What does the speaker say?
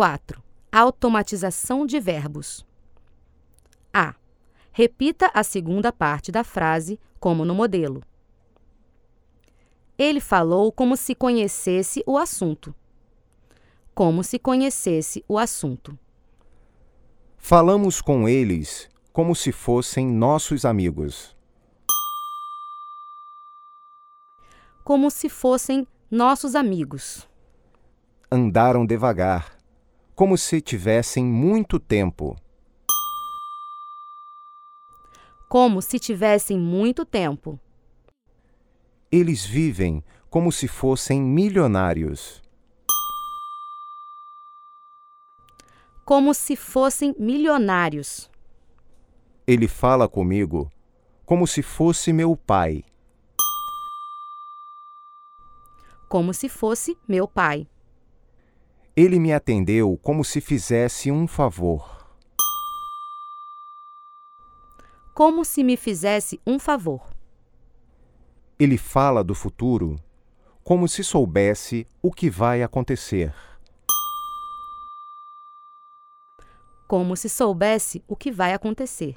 4. Automatização de verbos. A. Repita a segunda parte da frase, como no modelo. Ele falou como se conhecesse o assunto. Como se conhecesse o assunto. Falamos com eles como se fossem nossos amigos. Como se fossem nossos amigos. Andaram devagar, como se tivessem muito tempo. Como se tivessem muito tempo. Eles vivem como se fossem milionários. Como se fossem milionários. Ele fala comigo como se fosse meu pai. Como se fosse meu pai. Ele me atendeu como se fizesse um favor. Como se me fizesse um favor. Ele fala do futuro como se soubesse o que vai acontecer. Como se soubesse o que vai acontecer.